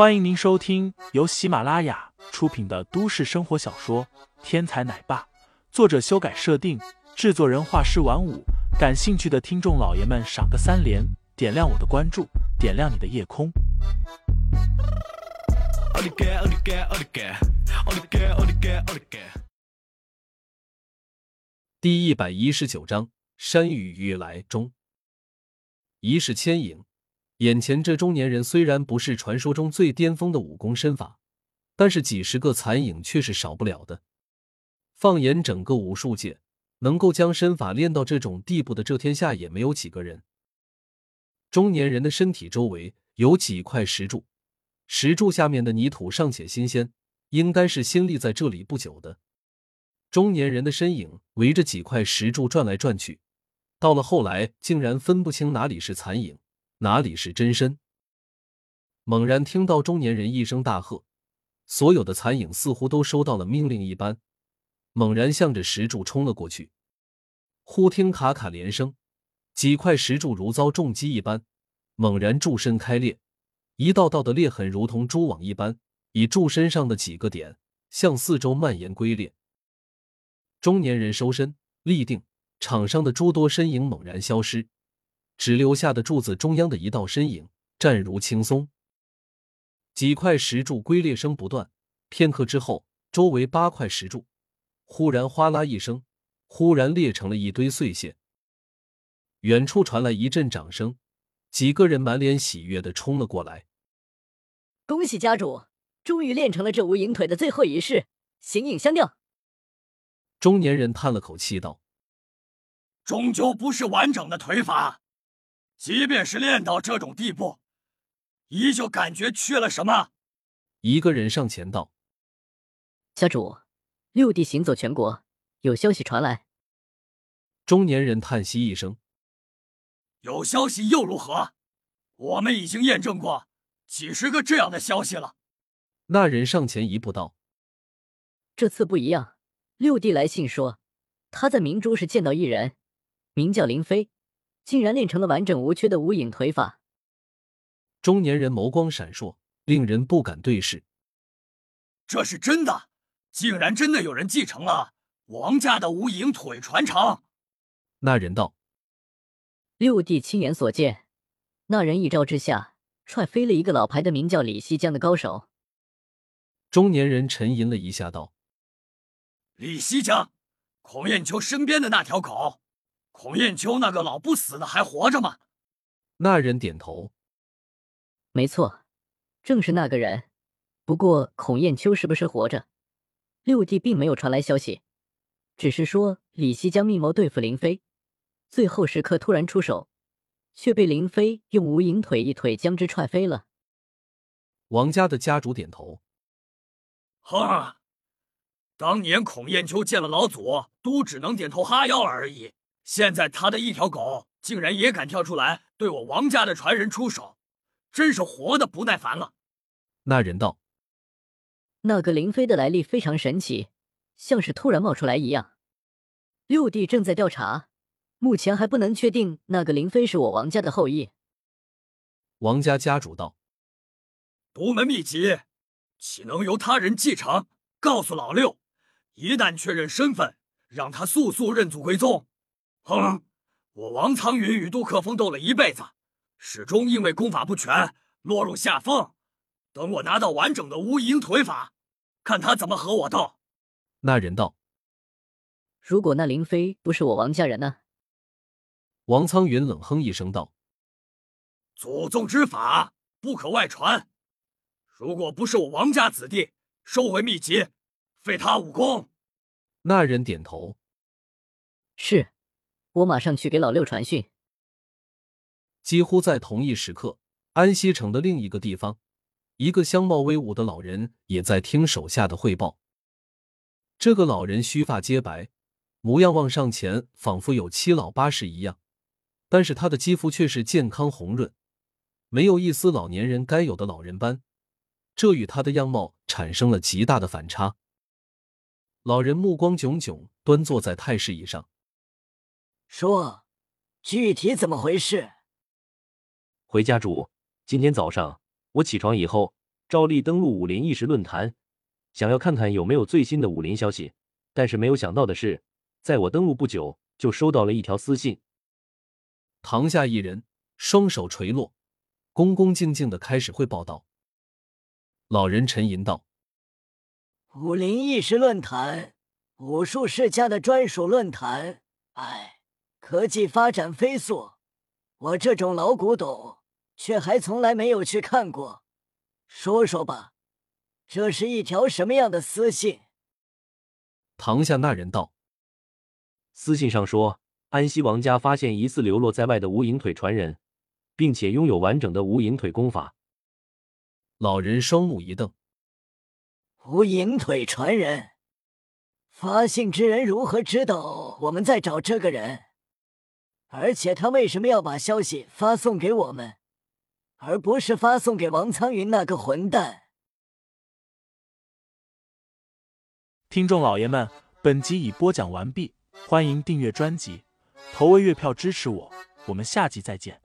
欢迎您收听由喜马拉雅出品的都市生活小说《天才奶爸》，作者修改设定，制作人画师晚舞。感兴趣的听众老爷们，赏个三连，点亮我的关注，点亮你的夜空。第一百一十九章：山雨欲来中。一世牵引。眼前这中年人虽然不是传说中最巅峰的武功身法，但是几十个残影却是少不了的。放眼整个武术界，能够将身法练到这种地步的，这天下也没有几个人。中年人的身体周围有几块石柱，石柱下面的泥土尚且新鲜，应该是新立在这里不久的。中年人的身影围着几块石柱转来转去，到了后来，竟然分不清哪里是残影。哪里是真身？猛然听到中年人一声大喝，所有的残影似乎都收到了命令一般，猛然向着石柱冲了过去。忽听咔咔连声，几块石柱如遭重击一般，猛然柱身开裂，一道道的裂痕如同蛛网一般，以柱身上的几个点向四周蔓延龟裂。中年人收身立定，场上的诸多身影猛然消失。只留下的柱子中央的一道身影站如青松，几块石柱龟裂声不断。片刻之后，周围八块石柱忽然哗啦一声，忽然裂成了一堆碎屑。远处传来一阵掌声，几个人满脸喜悦的冲了过来。恭喜家主，终于练成了这无影腿的最后一式，形影相吊。中年人叹了口气道：“终究不是完整的腿法。”即便是练到这种地步，依旧感觉缺了什么。一个人上前道：“家主，六弟行走全国，有消息传来。”中年人叹息一声：“有消息又如何？我们已经验证过几十个这样的消息了。”那人上前一步道：“这次不一样，六弟来信说，他在明珠市见到一人，名叫林飞。”竟然练成了完整无缺的无影腿法。中年人眸光闪烁，令人不敢对视。这是真的，竟然真的有人继承了王家的无影腿传承。那人道：“六弟亲眼所见，那人一招之下踹飞了一个老牌的名叫李西江的高手。”中年人沉吟了一下，道：“李西江，孔艳秋身边的那条狗。”孔艳秋那个老不死的还活着吗？那人点头，没错，正是那个人。不过孔艳秋是不是活着，六弟并没有传来消息，只是说李希将密谋对付林飞，最后时刻突然出手，却被林飞用无影腿一腿将之踹飞了。王家的家主点头，哈，当年孔艳秋见了老祖，都只能点头哈腰而已。现在他的一条狗竟然也敢跳出来对我王家的传人出手，真是活的不耐烦了。那人道：“那个林飞的来历非常神奇，像是突然冒出来一样。六弟正在调查，目前还不能确定那个林飞是我王家的后裔。”王家家主道：“独门秘籍岂能由他人继承？告诉老六，一旦确认身份，让他速速认祖归宗。”哼！我王苍云与杜克风斗了一辈子，始终因为功法不全落入下风。等我拿到完整的无影腿法，看他怎么和我斗。那人道：“如果那林飞不是我王家人呢？”王苍云冷哼一声道：“祖宗之法不可外传。如果不是我王家子弟，收回秘籍，废他武功。”那人点头：“是。”我马上去给老六传讯。几乎在同一时刻，安西城的另一个地方，一个相貌威武的老人也在听手下的汇报。这个老人须发皆白，模样望上前仿佛有七老八十一样，但是他的肌肤却是健康红润，没有一丝老年人该有的老人斑，这与他的样貌产生了极大的反差。老人目光炯炯，端坐在太师椅上。说，具体怎么回事？回家主，今天早上我起床以后，照例登录武林意识论坛，想要看看有没有最新的武林消息。但是没有想到的是，在我登录不久，就收到了一条私信。堂下一人双手垂落，恭恭敬敬的开始汇报道。老人沉吟道：“武林意识论坛，武术世家的专属论坛。哎，科技发展飞速，我这种老古董却还从来没有去看过。说说吧，这是一条什么样的私信？”堂下那人道：“私信上说，安西王家发现疑似流落在外的无影腿传人，并且拥有完整的无影腿功法。”老人双目一瞪：“无影腿传人，发信之人如何知道我们在找这个人？而且他为什么要把消息发送给我们，而不是发送给王苍云那个混蛋？”听众老爷们，本集已播讲完毕，欢迎订阅专辑，投喂月票支持我，我们下集再见。